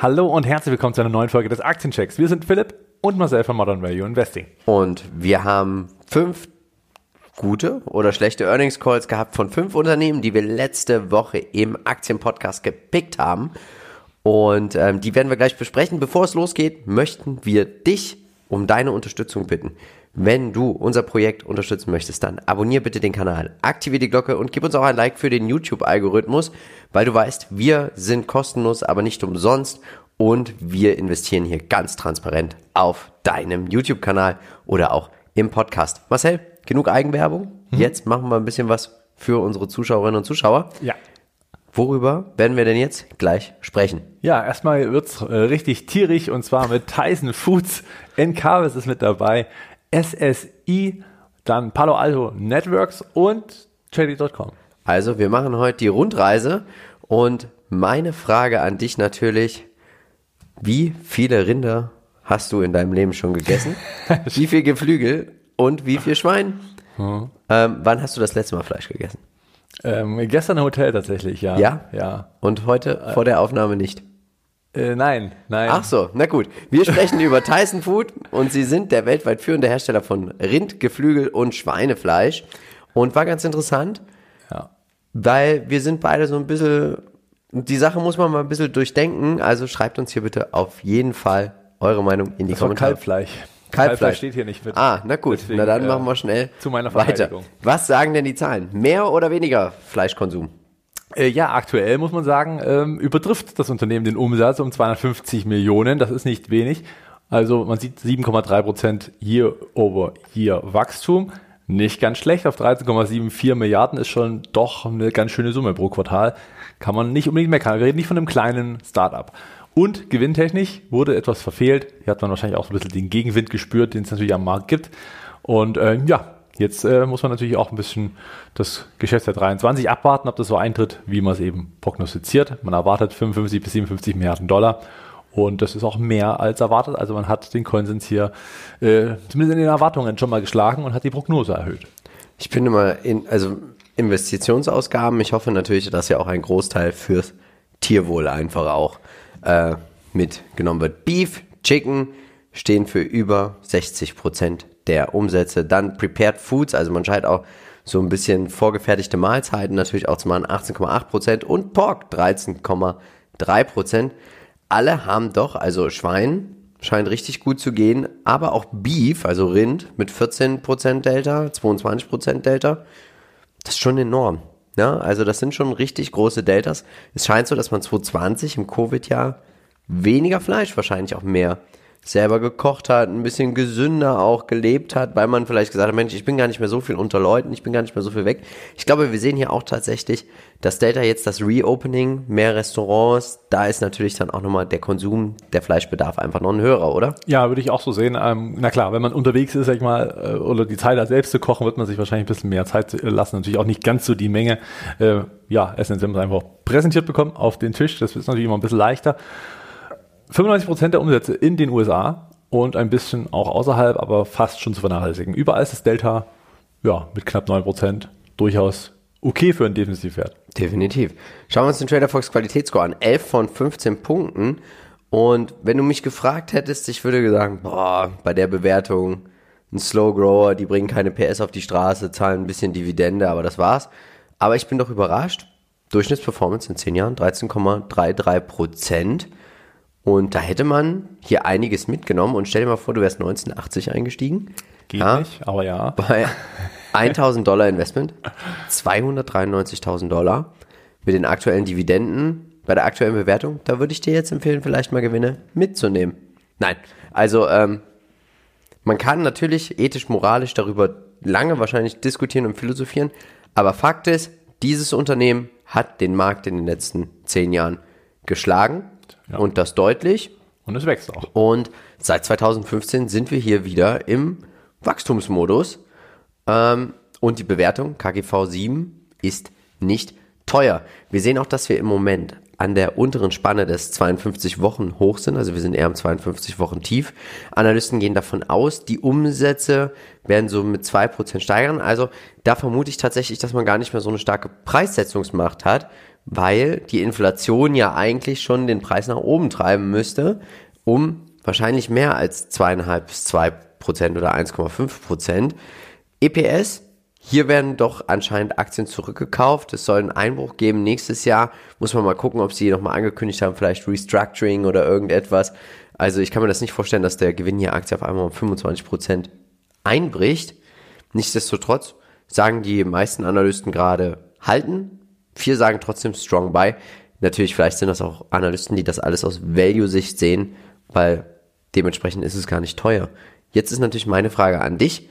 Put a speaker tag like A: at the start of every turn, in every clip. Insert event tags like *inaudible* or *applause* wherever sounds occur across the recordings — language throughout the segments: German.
A: Hallo und herzlich willkommen zu einer neuen Folge des Aktienchecks. Wir sind Philipp und Marcel von Modern Value Investing.
B: Und wir haben fünf gute oder schlechte Earnings Calls gehabt von fünf Unternehmen, die wir letzte Woche im Aktienpodcast gepickt haben. Und ähm, die werden wir gleich besprechen. Bevor es losgeht, möchten wir dich um deine Unterstützung bitten. Wenn du unser Projekt unterstützen möchtest, dann abonnier bitte den Kanal, aktiviere die Glocke und gib uns auch ein Like für den YouTube-Algorithmus, weil du weißt, wir sind kostenlos, aber nicht umsonst und wir investieren hier ganz transparent auf deinem YouTube-Kanal oder auch im Podcast. Marcel, genug Eigenwerbung. Mhm. Jetzt machen wir ein bisschen was für unsere Zuschauerinnen und Zuschauer.
A: Ja.
B: Worüber werden wir denn jetzt gleich sprechen?
A: Ja, erstmal wird's äh, richtig tierisch und zwar mit Tyson Foods. Encarvis ist mit dabei, SSI, dann Palo Alto Networks und Trading.com.
B: Also, wir machen heute die Rundreise und meine Frage an dich natürlich, wie viele Rinder hast du in deinem Leben schon gegessen? *laughs* wie viel Geflügel und wie viel Schwein? Hm. Ähm, wann hast du das letzte Mal Fleisch gegessen?
A: Ähm, gestern im Hotel tatsächlich, ja.
B: Ja? Ja. Und heute vor der Aufnahme nicht?
A: Äh, nein, nein.
B: Ach so, na gut. Wir sprechen über Tyson Food und sie sind der weltweit führende Hersteller von Rind, Geflügel und Schweinefleisch. Und war ganz interessant, ja. weil wir sind beide so ein bisschen, die Sache muss man mal ein bisschen durchdenken. Also schreibt uns hier bitte auf jeden Fall eure Meinung in die
A: das
B: Kommentare.
A: Kalbfleisch.
B: Kalbfleisch. Kalbfleisch
A: steht hier nicht mit.
B: Ah, na gut. Deswegen, na dann machen wir schnell
A: zu meiner
B: weiter. Was sagen denn die Zahlen? Mehr oder weniger Fleischkonsum?
A: Äh, ja, aktuell muss man sagen, ähm, übertrifft das Unternehmen den Umsatz um 250 Millionen. Das ist nicht wenig. Also man sieht 7,3 Prozent Year over Year Wachstum. Nicht ganz schlecht. Auf 13,74 Milliarden ist schon doch eine ganz schöne Summe pro Quartal. Kann man nicht unbedingt meckern. Wir reden nicht von einem kleinen Startup. Und gewinntechnisch wurde etwas verfehlt. Hier hat man wahrscheinlich auch so ein bisschen den Gegenwind gespürt, den es natürlich am Markt gibt. Und äh, ja, jetzt äh, muss man natürlich auch ein bisschen das Geschäftsjahr 23 abwarten, ob das so eintritt, wie man es eben prognostiziert. Man erwartet 55 bis 57 Milliarden Dollar. Und das ist auch mehr als erwartet. Also man hat den Konsens hier äh, zumindest in den Erwartungen schon mal geschlagen und hat die Prognose erhöht.
B: Ich finde mal, in, also Investitionsausgaben, ich hoffe natürlich, dass ja auch ein Großteil fürs Tierwohl einfach auch äh, mitgenommen wird. Beef, Chicken stehen für über 60 Prozent der Umsätze. Dann Prepared Foods, also man scheint auch so ein bisschen vorgefertigte Mahlzeiten natürlich auch zu machen, 18,8 Prozent und Pork 13,3 Prozent. Alle haben doch, also Schwein scheint richtig gut zu gehen, aber auch Beef, also Rind mit 14 Prozent Delta, 22 Prozent Delta, das ist schon enorm. Ja, also das sind schon richtig große Deltas. Es scheint so, dass man 2020 im Covid-Jahr weniger Fleisch, wahrscheinlich auch mehr selber gekocht hat, ein bisschen gesünder auch gelebt hat, weil man vielleicht gesagt hat, Mensch, ich bin gar nicht mehr so viel unter Leuten, ich bin gar nicht mehr so viel weg. Ich glaube, wir sehen hier auch tatsächlich, dass Delta jetzt das Reopening, mehr Restaurants, da ist natürlich dann auch nochmal der Konsum, der Fleischbedarf einfach noch ein höherer, oder?
A: Ja, würde ich auch so sehen. Ähm, na klar, wenn man unterwegs ist, sag ich mal, äh, oder die Zeit hat, selbst zu kochen, wird man sich wahrscheinlich ein bisschen mehr Zeit lassen. Natürlich auch nicht ganz so die Menge, äh, ja, Essen einfach präsentiert bekommen auf den Tisch. Das ist natürlich immer ein bisschen leichter. 95% der Umsätze in den USA und ein bisschen auch außerhalb, aber fast schon zu vernachlässigen. Überall ist das Delta ja, mit knapp 9% durchaus okay für einen Defensivwert.
B: Definitiv. Schauen wir uns den Trader Fox Qualitätsscore an. 11 von 15 Punkten. Und wenn du mich gefragt hättest, ich würde sagen, boah, bei der Bewertung ein Slow Grower, die bringen keine PS auf die Straße, zahlen ein bisschen Dividende, aber das war's. Aber ich bin doch überrascht. Durchschnittsperformance in 10 Jahren 13,33 Prozent. Und da hätte man hier einiges mitgenommen. Und stell dir mal vor, du wärst 1980 eingestiegen.
A: Geht ja, nicht, aber ja.
B: Bei 1000 Dollar Investment, 293.000 Dollar mit den aktuellen Dividenden, bei der aktuellen Bewertung, da würde ich dir jetzt empfehlen, vielleicht mal Gewinne mitzunehmen. Nein, also ähm, man kann natürlich ethisch-moralisch darüber lange wahrscheinlich diskutieren und philosophieren, aber Fakt ist, dieses Unternehmen hat den Markt in den letzten zehn Jahren geschlagen ja. Und das deutlich.
A: Und es wächst auch.
B: Und seit 2015 sind wir hier wieder im Wachstumsmodus. Ähm, und die Bewertung KGV 7 ist nicht teuer. Wir sehen auch, dass wir im Moment an der unteren Spanne des 52 Wochen hoch sind, also wir sind eher am 52 Wochen tief. Analysten gehen davon aus, die Umsätze werden so mit 2% steigern. Also da vermute ich tatsächlich, dass man gar nicht mehr so eine starke Preissetzungsmacht hat, weil die Inflation ja eigentlich schon den Preis nach oben treiben müsste, um wahrscheinlich mehr als zweieinhalb bis zwei Prozent oder 1,5 Prozent. EPS, hier werden doch anscheinend Aktien zurückgekauft. Es soll einen Einbruch geben nächstes Jahr. Muss man mal gucken, ob sie nochmal angekündigt haben, vielleicht Restructuring oder irgendetwas. Also ich kann mir das nicht vorstellen, dass der Gewinn hier Aktie auf einmal um 25 Prozent einbricht. Nichtsdestotrotz sagen die meisten Analysten gerade halten. Vier sagen trotzdem strong buy. Natürlich, vielleicht sind das auch Analysten, die das alles aus Value-Sicht sehen, weil dementsprechend ist es gar nicht teuer. Jetzt ist natürlich meine Frage an dich.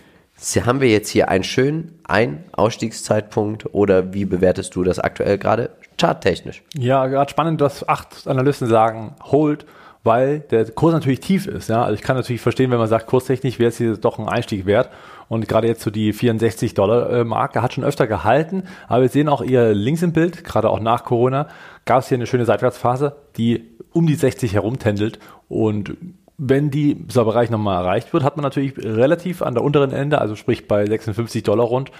B: Haben wir jetzt hier einen schönen ein Ausstiegszeitpunkt oder wie bewertest du das aktuell gerade charttechnisch?
A: Ja, gerade spannend, dass acht Analysten sagen, hold, weil der Kurs natürlich tief ist. Ja? Also ich kann natürlich verstehen, wenn man sagt, kurstechnisch wäre es hier doch ein Einstieg wert. Und gerade jetzt so die 64 Dollar Marke hat schon öfter gehalten. Aber wir sehen auch ihr links im Bild, gerade auch nach Corona, gab es hier eine schöne Seitwärtsphase, die um die 60 herumtändelt und wenn dieser Bereich nochmal erreicht wird, hat man natürlich relativ an der unteren Ende, also sprich bei 56 Dollar rund,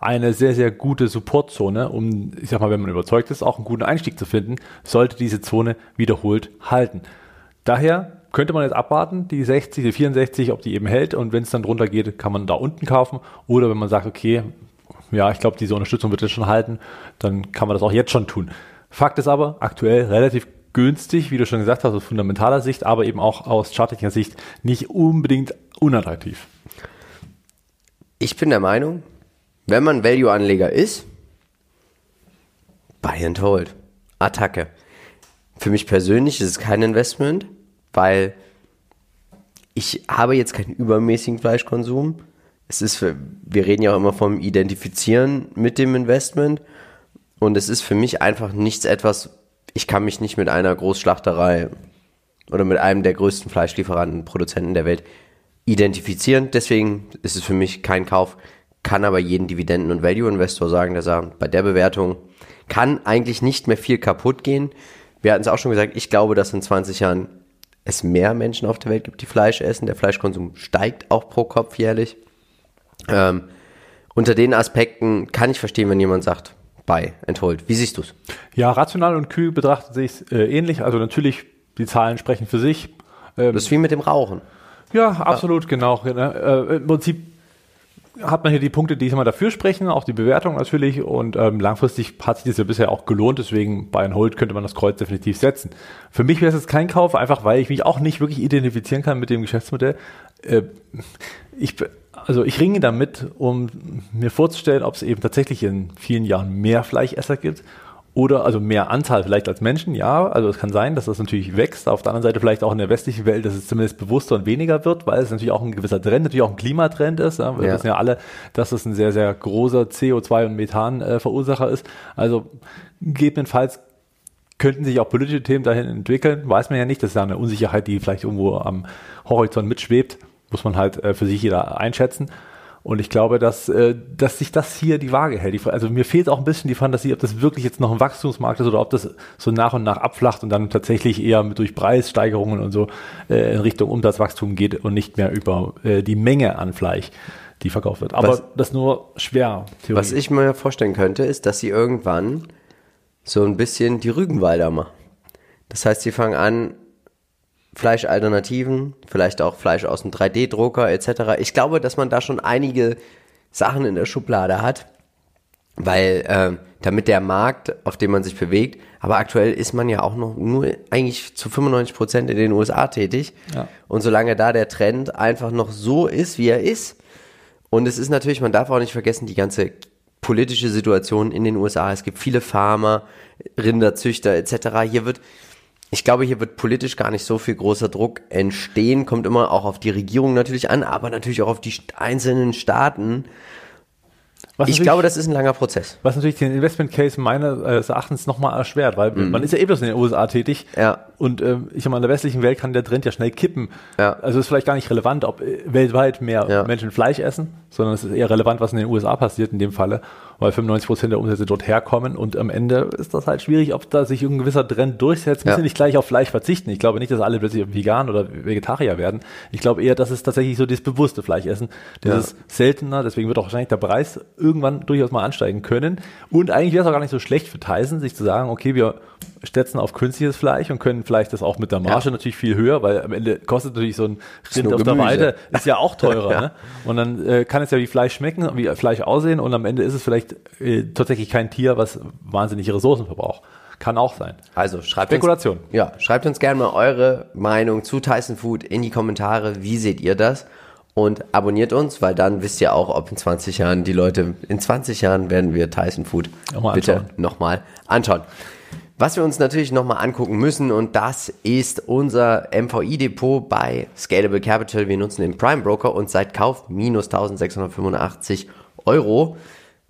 A: eine sehr, sehr gute Supportzone, um, ich sag mal, wenn man überzeugt ist, auch einen guten Einstieg zu finden, sollte diese Zone wiederholt halten. Daher könnte man jetzt abwarten, die 60, die 64, ob die eben hält und wenn es dann drunter geht, kann man da unten kaufen oder wenn man sagt, okay, ja, ich glaube, diese Unterstützung wird jetzt schon halten, dann kann man das auch jetzt schon tun. Fakt ist aber, aktuell relativ günstig, wie du schon gesagt hast, aus fundamentaler Sicht, aber eben auch aus charttechnischer Sicht nicht unbedingt unattraktiv.
B: Ich bin der Meinung, wenn man Value-Anleger ist, buy and hold. Attacke. Für mich persönlich ist es kein Investment, weil ich habe jetzt keinen übermäßigen Fleischkonsum. Es ist für, wir reden ja auch immer vom Identifizieren mit dem Investment. Und es ist für mich einfach nichts etwas, ich kann mich nicht mit einer Großschlachterei oder mit einem der größten Fleischlieferanten, Produzenten der Welt identifizieren. Deswegen ist es für mich kein Kauf, kann aber jeden Dividenden- und Value-Investor sagen, dass er bei der Bewertung kann eigentlich nicht mehr viel kaputt gehen. Wir hatten es auch schon gesagt, ich glaube, dass in 20 Jahren es mehr Menschen auf der Welt gibt, die Fleisch essen. Der Fleischkonsum steigt auch pro Kopf jährlich. Ähm, unter den Aspekten kann ich verstehen, wenn jemand sagt, bei Enthold. Wie siehst du es?
A: Ja, rational und kühl betrachtet sich es äh, ähnlich. Also natürlich, die Zahlen sprechen für sich.
B: Ähm, das ist wie mit dem Rauchen.
A: Ja, absolut, ja. genau. Äh, Im Prinzip hat man hier die Punkte, die immer dafür sprechen, auch die Bewertung natürlich. Und ähm, langfristig hat sich das ja bisher auch gelohnt. Deswegen bei Hold könnte man das Kreuz definitiv setzen. Für mich wäre es jetzt kein Kauf, einfach weil ich mich auch nicht wirklich identifizieren kann mit dem Geschäftsmodell. Äh, ich also ich ringe damit, um mir vorzustellen, ob es eben tatsächlich in vielen Jahren mehr Fleischesser gibt oder also mehr Anzahl vielleicht als Menschen, ja, also es kann sein, dass das natürlich wächst. Auf der anderen Seite vielleicht auch in der westlichen Welt, dass es zumindest bewusster und weniger wird, weil es natürlich auch ein gewisser Trend, natürlich auch ein Klimatrend ist. Ja. Wir ja. wissen ja alle, dass es ein sehr, sehr großer CO2- und Methanverursacher ist. Also gegebenenfalls könnten sich auch politische Themen dahin entwickeln, weiß man ja nicht. Das ist ja eine Unsicherheit, die vielleicht irgendwo am Horizont mitschwebt muss man halt äh, für sich jeder einschätzen. Und ich glaube, dass, äh, dass sich das hier die Waage hält. Also mir fehlt auch ein bisschen die Fantasie, ob das wirklich jetzt noch ein Wachstumsmarkt ist oder ob das so nach und nach abflacht und dann tatsächlich eher durch Preissteigerungen und so äh, in Richtung Umsatzwachstum geht und nicht mehr über äh, die Menge an Fleisch, die verkauft wird. Aber was, das nur schwer.
B: Theorie. Was ich mir vorstellen könnte, ist, dass sie irgendwann so ein bisschen die Rügenwalder machen. Das heißt, sie fangen an, Fleischalternativen, vielleicht auch Fleisch aus dem 3D-Drucker etc. Ich glaube, dass man da schon einige Sachen in der Schublade hat, weil äh, damit der Markt, auf dem man sich bewegt, aber aktuell ist man ja auch noch nur eigentlich zu 95 Prozent in den USA tätig. Ja. Und solange da der Trend einfach noch so ist, wie er ist, und es ist natürlich, man darf auch nicht vergessen, die ganze politische Situation in den USA. Es gibt viele Farmer, Rinderzüchter etc. Hier wird ich glaube, hier wird politisch gar nicht so viel großer Druck entstehen, kommt immer auch auf die Regierung natürlich an, aber natürlich auch auf die einzelnen Staaten. Was ich glaube, das ist ein langer Prozess.
A: Was natürlich den Investment Case meines Erachtens nochmal erschwert, weil mhm. man ist ja eh bloß in den USA tätig. Ja. Und äh, ich mal, in der westlichen Welt kann der Trend ja schnell kippen. Ja. Also ist vielleicht gar nicht relevant, ob äh, weltweit mehr ja. Menschen Fleisch essen, sondern es ist eher relevant, was in den USA passiert in dem Falle. Weil 95 Prozent der Umsätze dort herkommen und am Ende ist das halt schwierig, ob da sich ein gewisser Trend durchsetzt. Müssen
B: Ja.
A: nicht gleich auf Fleisch verzichten. Ich glaube nicht, dass alle plötzlich vegan oder Vegetarier werden. Ich glaube eher, dass es tatsächlich so das bewusste Fleischessen, dieses seltener, deswegen wird auch wahrscheinlich der Preis irgendwann durchaus mal ansteigen können. Und eigentlich wäre es auch gar nicht so schlecht für Tyson, sich zu sagen, okay, wir setzen auf künstliches Fleisch und können vielleicht das auch mit der Marge
B: Ja.
A: natürlich viel höher, weil am Ende kostet natürlich so ein Rind auf der. Weide, ist ja auch teurer. *laughs*
B: Ja.
A: Ne? Und dann äh, kann es ja wie Fleisch schmecken, wie Fleisch aussehen und am Ende ist es vielleicht äh, tatsächlich kein Tier, was wahnsinnige Ressourcen verbraucht. Kann auch sein.
B: Also schreibt
A: Spekulation.
B: Uns, ja, schreibt uns gerne mal eure Meinung zu Tyson Food in die Kommentare. Wie seht ihr das? Und abonniert uns, weil dann wisst ihr auch, ob in 20 Jahren die Leute, in 20 Jahren werden wir Tyson Food bitte nochmal anschauen. Was wir uns natürlich nochmal angucken müssen, und das ist unser MVI-Depot bei Scalable Capital. Wir nutzen den Prime Broker und seit Kauf minus 1685 Euro.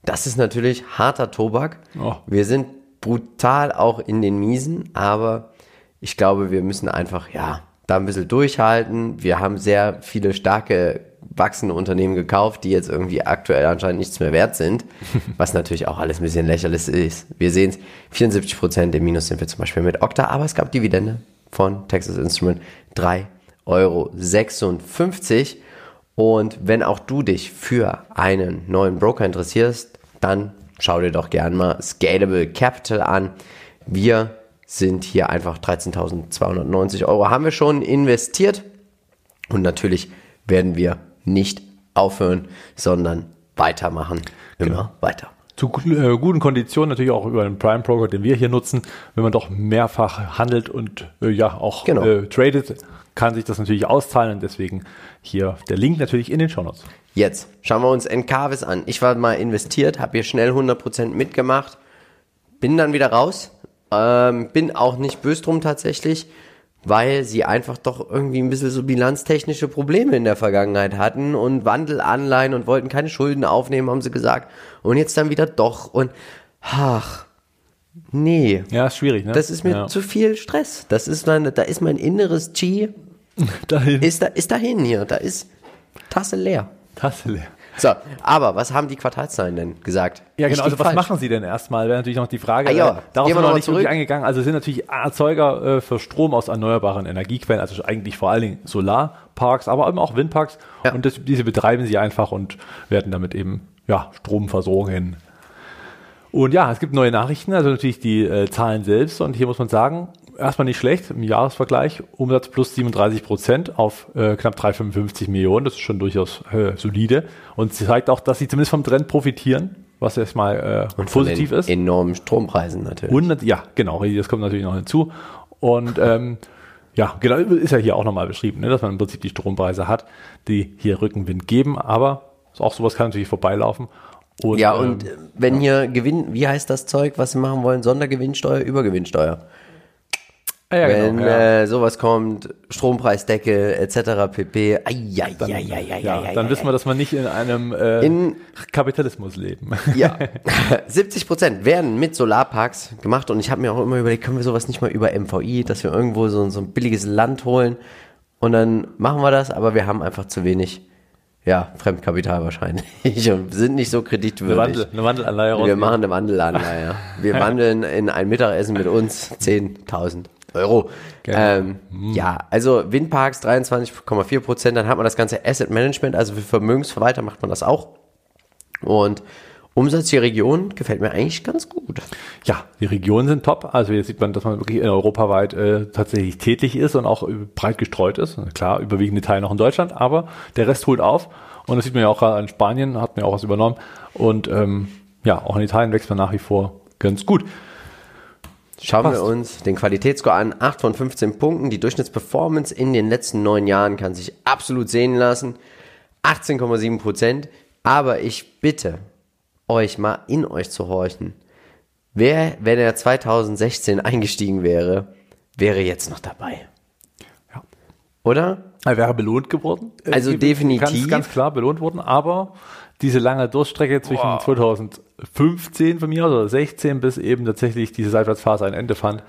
B: Das ist natürlich harter Tobak.
A: Oh.
B: Wir sind brutal auch in den Miesen, aber ich glaube, wir müssen einfach, ja, da ein bisschen durchhalten. Wir haben sehr viele starke wachsende Unternehmen gekauft, die jetzt irgendwie aktuell anscheinend nichts mehr wert sind, *laughs* was natürlich auch alles ein bisschen lächerlich ist. Wir sehen es, 74 Prozent im Minus sind wir zum Beispiel mit Okta, aber es gab Dividende von Texas Instrument 3,56 Euro. Und wenn auch du dich für einen neuen Broker interessierst, dann schau dir doch gern mal Scalable Capital an. Wir sind hier einfach 13.290 Euro haben wir schon investiert. Und natürlich werden wir nicht aufhören, sondern weitermachen. Immer weiter.
A: Zu äh, guten Konditionen natürlich auch über den Prime Broker, den wir hier nutzen. Wenn man doch mehrfach handelt und äh, ja auch
B: Genau.
A: äh, tradet, kann sich das natürlich auszahlen und deswegen hier der Link natürlich in den Shownotes.
B: Jetzt schauen wir uns Encarvis an. Ich war mal investiert, habe hier schnell 100% mitgemacht, bin dann wieder raus, ähm, bin auch nicht böse drum tatsächlich, weil sie einfach doch irgendwie ein bisschen so bilanztechnische Probleme in der Vergangenheit hatten und Wandelanleihen und wollten keine Schulden aufnehmen, haben sie gesagt. Und jetzt dann wieder doch und ach, nee.
A: Ja, ist schwierig, ne?
B: Das ist mir
A: ja.
B: zu viel Stress. Das ist meine, da ist mein inneres Chi, *laughs*
A: dahin.
B: ist da, ist dahin hier. Da ist Tasse leer.
A: Tasse leer.
B: So, aber was haben die Quartalszahlen denn gesagt?
A: Ja, genau.
B: Richtig,
A: Also was
B: falsch?
A: machen Sie denn erstmal? Wäre natürlich noch die Frage.
B: Ah, ja.
A: Äh, Darauf sind wir
B: noch
A: nicht wirklich
B: zurück.
A: eingegangen. Also sind natürlich Erzeuger äh, für Strom aus erneuerbaren Energiequellen, also eigentlich vor allen Dingen Solarparks, aber eben auch Windparks.
B: Ja.
A: Und das, diese betreiben sie einfach und werden damit eben ja, Strom versorgen. Und ja, es gibt neue Nachrichten, also natürlich die äh, Zahlen selbst. Und hier muss man sagen, erstmal nicht schlecht im Jahresvergleich. Umsatz plus 37 Prozent auf äh, knapp 355 Millionen. Das ist schon durchaus äh, solide. Und sie zeigt auch, dass sie zumindest vom Trend profitieren, was erstmal äh,
B: Von
A: positiv ist.
B: Enormen Strompreisen natürlich.
A: Und ja, genau, das kommt natürlich noch hinzu. Und ähm, ja, genau, ist ja hier auch nochmal beschrieben, ne, dass man im Prinzip die Strompreise hat, die hier Rückenwind geben, aber auch sowas kann natürlich vorbeilaufen. Und,
B: ja,
A: ähm,
B: und äh, wenn hier Gewinn, wie heißt das Zeug, was sie machen wollen? Sondergewinnsteuer, Übergewinnsteuer.
A: Ah, ja,
B: wenn
A: genau, ja.
B: äh, sowas kommt, Strompreisdeckel etc. pp. Ai, ai, ai, ai, ai,
A: ja,
B: ai,
A: dann wissen wir, dass wir nicht in einem äh,
B: In-
A: Kapitalismus leben.
B: Ja, *laughs* 70 Prozent werden mit Solarparks gemacht und ich habe mir auch immer überlegt, können wir sowas nicht mal über MVI, dass wir irgendwo so, so ein billiges Land holen und dann machen wir das, aber wir haben einfach zu wenig, ja, Fremdkapital wahrscheinlich *laughs* und sind nicht so
A: Eine,
B: kreditwürdig.
A: Wandel, eine Wandelanleihe
B: Wir machen eine Wandelanleihe. Wir *laughs* wandeln in ein Mittagessen mit uns 10.000 Euro.
A: Genau.
B: Ähm, Ja, also Windparks 23,4 Prozent, dann hat man das ganze Asset Management, also für Vermögensverwalter macht man das auch. Und Umsatz die Region gefällt mir eigentlich ganz gut.
A: Ja, die Regionen sind top. Also hier sieht man, dass man wirklich europaweit äh, tatsächlich tätig ist und auch äh, breit gestreut ist. Klar, überwiegende Teile noch in Deutschland, aber der Rest holt auf. Und das sieht man ja auch gerade in Spanien, hat mir auch was übernommen. Und ähm, ja, auch in Italien wächst man nach wie vor ganz gut.
B: Schauen
A: Passt.
B: wir uns den Qualitätsscore an. 8 von 15 Punkten. Die Durchschnittsperformance in den letzten neun Jahren kann sich absolut sehen lassen. 18,7 Prozent. Aber ich bitte euch mal in euch zu horchen. Wer, wenn er 2016 eingestiegen wäre, wäre jetzt noch dabei.
A: Ja.
B: Oder?
A: Er wäre belohnt geworden. Äh,
B: Also
A: Ganz,
B: definitiv.
A: ganz klar belohnt worden, aber diese lange Durchstrecke zwischen 2015 von mir aus oder 16 bis eben tatsächlich diese Seitwärtsphase ein Ende fand,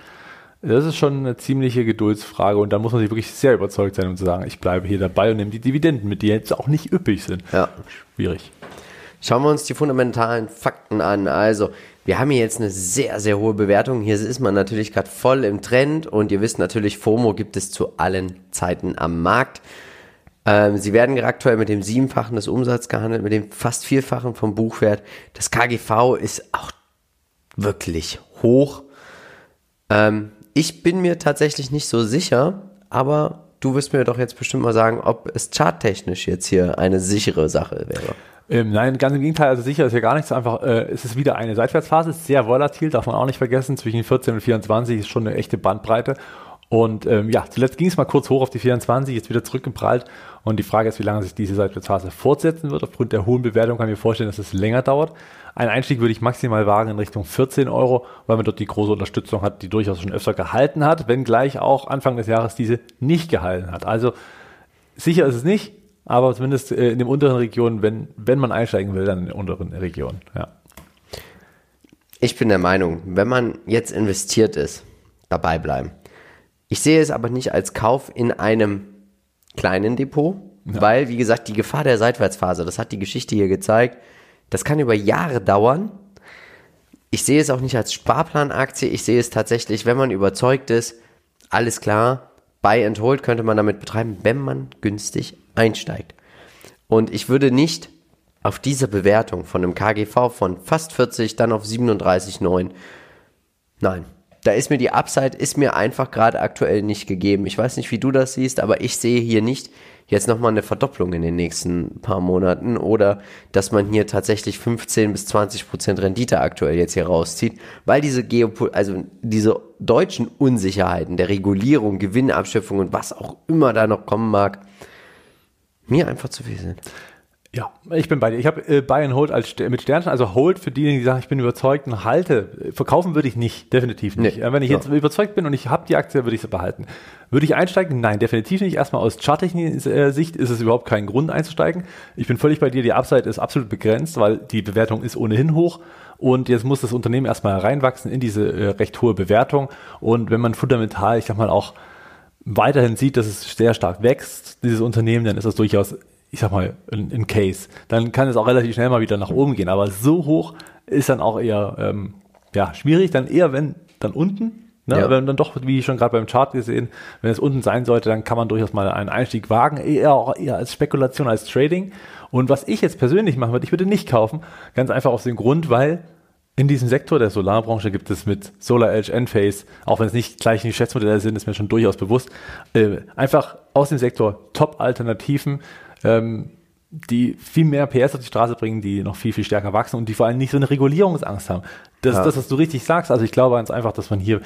A: das ist schon eine ziemliche Geduldsfrage und da muss man sich wirklich sehr überzeugt sein, um zu sagen, ich bleibe hier dabei und nehme die Dividenden mit, die jetzt auch nicht üppig sind.
B: Ja.
A: Schwierig.
B: Schauen wir uns die fundamentalen Fakten an. Also, wir haben hier jetzt eine sehr, sehr hohe Bewertung. Hier ist man natürlich gerade voll im Trend und ihr wisst natürlich, FOMO gibt es zu allen Zeiten am Markt. Ähm, sie werden aktuell mit dem siebenfachen des Umsatzes gehandelt, mit dem fast vierfachen vom Buchwert. Das KGV ist auch wirklich hoch. Ähm, ich bin mir tatsächlich nicht so sicher, aber du wirst mir doch jetzt bestimmt mal sagen, ob es charttechnisch jetzt hier eine sichere Sache wäre.
A: Ähm, nein, ganz im Gegenteil, also sicher ist ja gar nichts, einfach äh, es ist wieder eine Seitwärtsphase, ist sehr volatil, darf man auch nicht vergessen, zwischen 14 und 24 ist schon eine echte Bandbreite und ähm, ja, zuletzt ging es mal kurz hoch auf die 24, jetzt wieder zurückgeprallt. Und die Frage ist, wie lange sich diese Seitwärtsphase fortsetzen wird. Aufgrund der hohen Bewertung kann ich mir vorstellen, dass es länger dauert. Ein Einstieg würde ich maximal wagen in Richtung 14 Euro, weil man dort die große Unterstützung hat, die durchaus schon öfter gehalten hat, wenngleich auch Anfang des Jahres diese nicht gehalten hat. Also sicher ist es nicht, aber zumindest äh, in den unteren Regionen, wenn, wenn man einsteigen will, dann in den unteren Regionen. Ja.
B: Ich bin der Meinung, wenn man jetzt investiert ist, dabei bleiben. Ich sehe es aber nicht als Kauf in einem kleinen Depot, ja. weil, wie gesagt, die Gefahr der Seitwärtsphase, das hat die Geschichte hier gezeigt, das kann über Jahre dauern. Ich sehe es auch nicht als Sparplanaktie, ich sehe es tatsächlich, wenn man überzeugt ist, alles klar, Buy and Hold könnte man damit betreiben, wenn man günstig einsteigt. Und ich würde nicht auf diese Bewertung von einem KGV von fast 40, dann auf 37,9. Nein, da ist mir die Upside, ist mir einfach gerade aktuell nicht gegeben. Ich weiß nicht, wie du das siehst, aber ich sehe hier nicht jetzt nochmal eine Verdopplung in den nächsten paar Monaten oder dass man hier tatsächlich 15 bis 20 Prozent Rendite aktuell jetzt hier rauszieht, weil diese Geopol also diese deutschen Unsicherheiten der Regulierung, Gewinnabschöpfung und was auch immer da noch kommen mag, mir einfach zu viel sind.
A: Ja, ich bin bei dir. Ich habe äh, Buy and Hold als mit Sternchen, also Hold für diejenigen, die sagen, ich bin überzeugt und halte. Verkaufen würde ich nicht, definitiv nicht. Nee, äh, wenn ich ja. jetzt überzeugt bin und ich habe die Aktie, würde ich sie behalten. Würde ich einsteigen? Nein, definitiv nicht. Erstmal aus charttechnischer Sicht ist es überhaupt kein Grund einzusteigen. Ich bin völlig bei dir, die Upside ist absolut begrenzt, weil die Bewertung ist ohnehin hoch. Und jetzt muss das Unternehmen erstmal reinwachsen in diese äh, recht hohe Bewertung. Und wenn man fundamental, ich sag mal, auch weiterhin sieht, dass es sehr stark wächst, dieses Unternehmen, dann ist das durchaus ich sag mal, ein, Case. Dann kann es auch relativ schnell mal wieder nach oben gehen. Aber so hoch ist dann auch eher ähm, ja, schwierig. Dann eher, wenn dann unten. Ne? Ja. Wenn dann doch, wie schon gerade beim Chart gesehen, wenn es unten sein sollte, dann kann man durchaus mal einen Einstieg wagen. Eher auch eher als Spekulation, als Trading. Und was ich jetzt persönlich machen würde, ich würde nicht kaufen. Ganz einfach aus dem Grund, weil in diesem Sektor der Solarbranche gibt es mit Solar Edge, Enphase, auch wenn es nicht gleich Geschäftsmodelle sind, ist mir schon durchaus bewusst, äh, einfach aus dem Sektor Top-Alternativen, ähm, die viel mehr PS auf die Straße bringen, die noch viel, viel stärker wachsen und die vor allem nicht so eine Regulierungsangst haben. Das ja. ist das, was du richtig sagst. Also ich glaube ganz einfach, dass man hier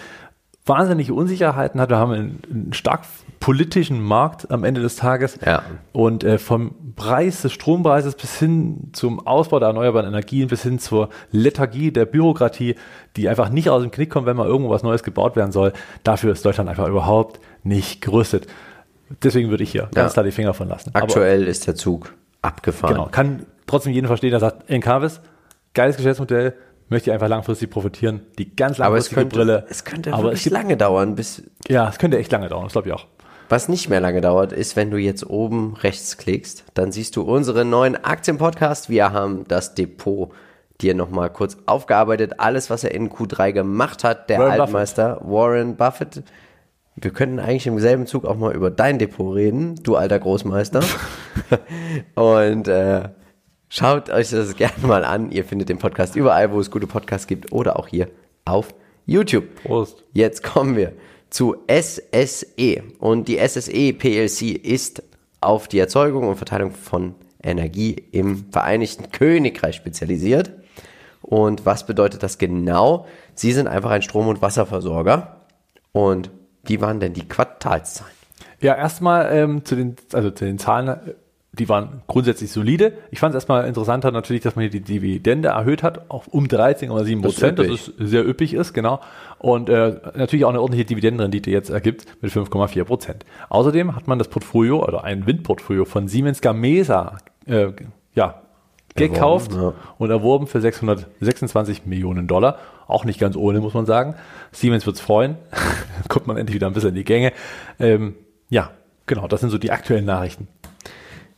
A: wahnsinnige Unsicherheiten hat. Wir haben einen, einen stark politischen Markt am Ende des Tages.
B: Ja.
A: Und äh, vom Preis des Strompreises bis hin zum Ausbau der erneuerbaren Energien, bis hin zur Lethargie der Bürokratie, die einfach nicht aus dem Knick kommt, wenn mal irgendwo was Neues gebaut werden soll. Dafür ist Deutschland einfach überhaupt nicht gerüstet. Deswegen würde ich hier ganz klar die Finger von lassen.
B: Aktuell Aber, ist der Zug abgefahren. Genau,
A: kann trotzdem jeden verstehen, der sagt, Encarvis, geiles Geschäftsmodell, möchte ich einfach langfristig profitieren. Die ganz langfristige
B: aber es könnte,
A: Brille.
B: Es könnte aber wirklich es lange dauern, bis.
A: Ja, es könnte echt lange dauern, das glaube ich auch.
B: Was nicht mehr lange dauert, ist, wenn du jetzt oben rechts klickst, dann siehst du unseren neuen Aktienpodcast. Wir haben das Depot dir nochmal kurz aufgearbeitet. Alles, was er in Q3 gemacht hat, der Warren Altmeister Buffett. Warren Buffett wir könnten eigentlich im selben Zug auch mal über dein Depot reden, du alter Großmeister. *laughs* Und äh, schaut euch das gerne mal an. Ihr findet den Podcast überall, wo es gute Podcasts gibt oder auch hier auf YouTube.
A: Prost.
B: Jetzt kommen wir zu SSE. Und die SSE PLC ist auf die Erzeugung und Verteilung von Energie im Vereinigten Königreich spezialisiert. Und was bedeutet das genau? Sie sind einfach ein Strom- und Wasserversorger und wie waren denn die Quartalszahlen?
A: Ja, erstmal ähm, zu den, also zu den Zahlen, äh, die waren grundsätzlich solide. Ich fand es erstmal interessanter natürlich, dass man hier die Dividende erhöht hat, auf um 13,7 Prozent, das, ist sehr üppig ist, genau. Und äh, natürlich auch eine ordentliche Dividendenrendite jetzt ergibt mit 5,4 Prozent. Außerdem hat man das Portfolio, oder ein Windportfolio von Siemens Gamesa, äh, ja, gekauft erworben, ja. und erworben für 626 Millionen Dollar. Auch nicht ganz ohne, muss man sagen. Siemens wird's freuen. *laughs* Kommt man endlich wieder ein bisschen in die Gänge. Ähm, ja, genau, das sind so die aktuellen Nachrichten.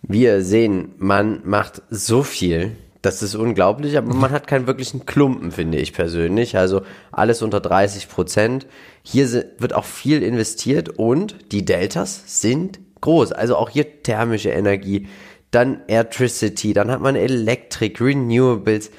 B: Wir sehen, man macht so viel Das ist unglaublich, aber man hat keinen wirklichen Klumpen, finde ich persönlich. Also alles unter 30 Prozent. Hier wird auch viel investiert und die Deltas sind groß. Also auch hier thermische Energie, dann Electricity, dann hat man Elektrik, Renewables.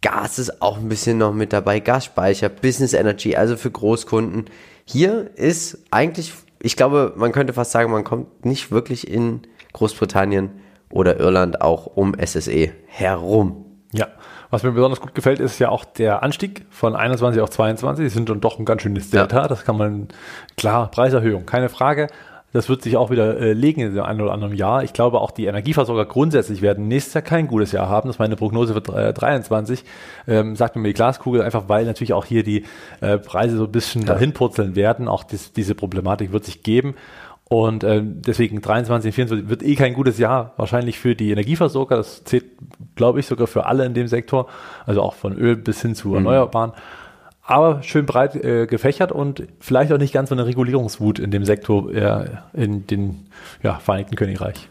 B: Gas ist auch ein bisschen noch mit dabei, Gasspeicher, Business Energy, also für Großkunden. Hier ist eigentlich, ich glaube, man könnte fast sagen, man kommt nicht wirklich in Großbritannien oder Irland auch um SSE herum.
A: Ja, was mir besonders gut gefällt, ist ja auch der Anstieg von 21 auf 22. Das sind schon doch ein ganz schönes Delta. Das kann man, klar, Preiserhöhung, keine Frage. Das wird sich auch wieder äh, legen in dem einen oder anderen Jahr. Ich glaube, auch die Energieversorger grundsätzlich werden nächstes Jahr kein gutes Jahr haben. Das ist meine Prognose für äh, 23. Ähm, sagt mir die Glaskugel, einfach weil natürlich auch hier die äh, Preise so ein bisschen dahin purzeln werden. Auch dies, diese Problematik wird sich geben. Und ähm, deswegen 23, 24 wird eh kein gutes Jahr wahrscheinlich für die Energieversorger. Das zählt, glaube ich, sogar für alle in dem Sektor, also auch von Öl bis hin zu Erneuerbaren. Aber schön breit äh, gefächert und vielleicht auch nicht ganz so eine Regulierungswut in dem Sektor äh, in den ja, Vereinigten Königreich.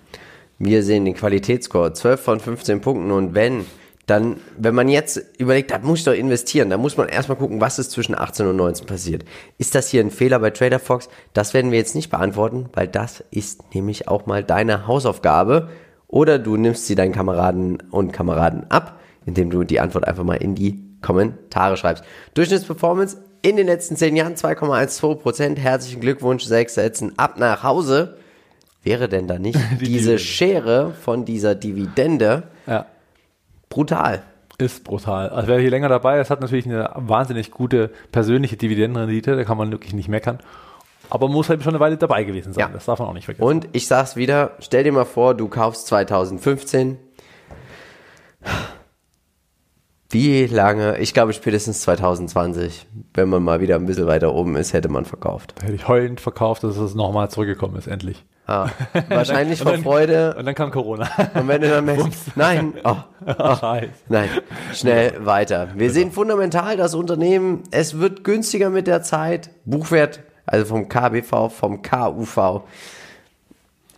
B: Wir sehen den Qualitätsscore 12 von 15 Punkten und wenn, dann, wenn man jetzt überlegt, da muss ich doch investieren, dann muss man erstmal gucken, was ist zwischen 18 und 19 passiert. Ist das hier ein Fehler bei Trader Fox? Das werden wir jetzt nicht beantworten, weil das ist nämlich auch mal deine Hausaufgabe. Oder du nimmst sie deinen Kameraden und Kameraden ab, indem du die Antwort einfach mal in die Kommentare schreibst. Durchschnittsperformance in den letzten 10 Jahren 2,12 Prozent. Herzlichen Glückwunsch, sechs Sätzen ab nach Hause. Wäre denn da nicht *laughs*
A: Die
B: diese
A: Dividende.
B: Schere von dieser Dividende
A: Ja.
B: brutal?
A: Ist brutal. Also wer hier länger dabei ist, hat natürlich eine wahnsinnig gute persönliche Dividendenrendite, da kann man wirklich nicht meckern. Aber muss halt schon eine Weile dabei gewesen sein.
B: Ja.
A: Das darf man auch nicht vergessen.
B: Und ich sag's wieder, stell dir mal vor, du kaufst 2015. Wie lange? Ich glaube spätestens 2020, wenn man mal wieder ein bisschen weiter oben ist, hätte man verkauft.
A: Hätte ich heulend verkauft, dass es nochmal zurückgekommen ist, endlich.
B: Ah, *laughs* wahrscheinlich
A: Und
B: vor
A: dann-
B: Freude.
A: Und dann kam Corona.
B: Und wenn du dann merkst, nein, *laughs* oh,
A: Scheiße.
B: nein, schnell weiter. Wir sehen fundamental das Unternehmen, es wird günstiger mit der Zeit. Buchwert, also vom KBV, vom KUV.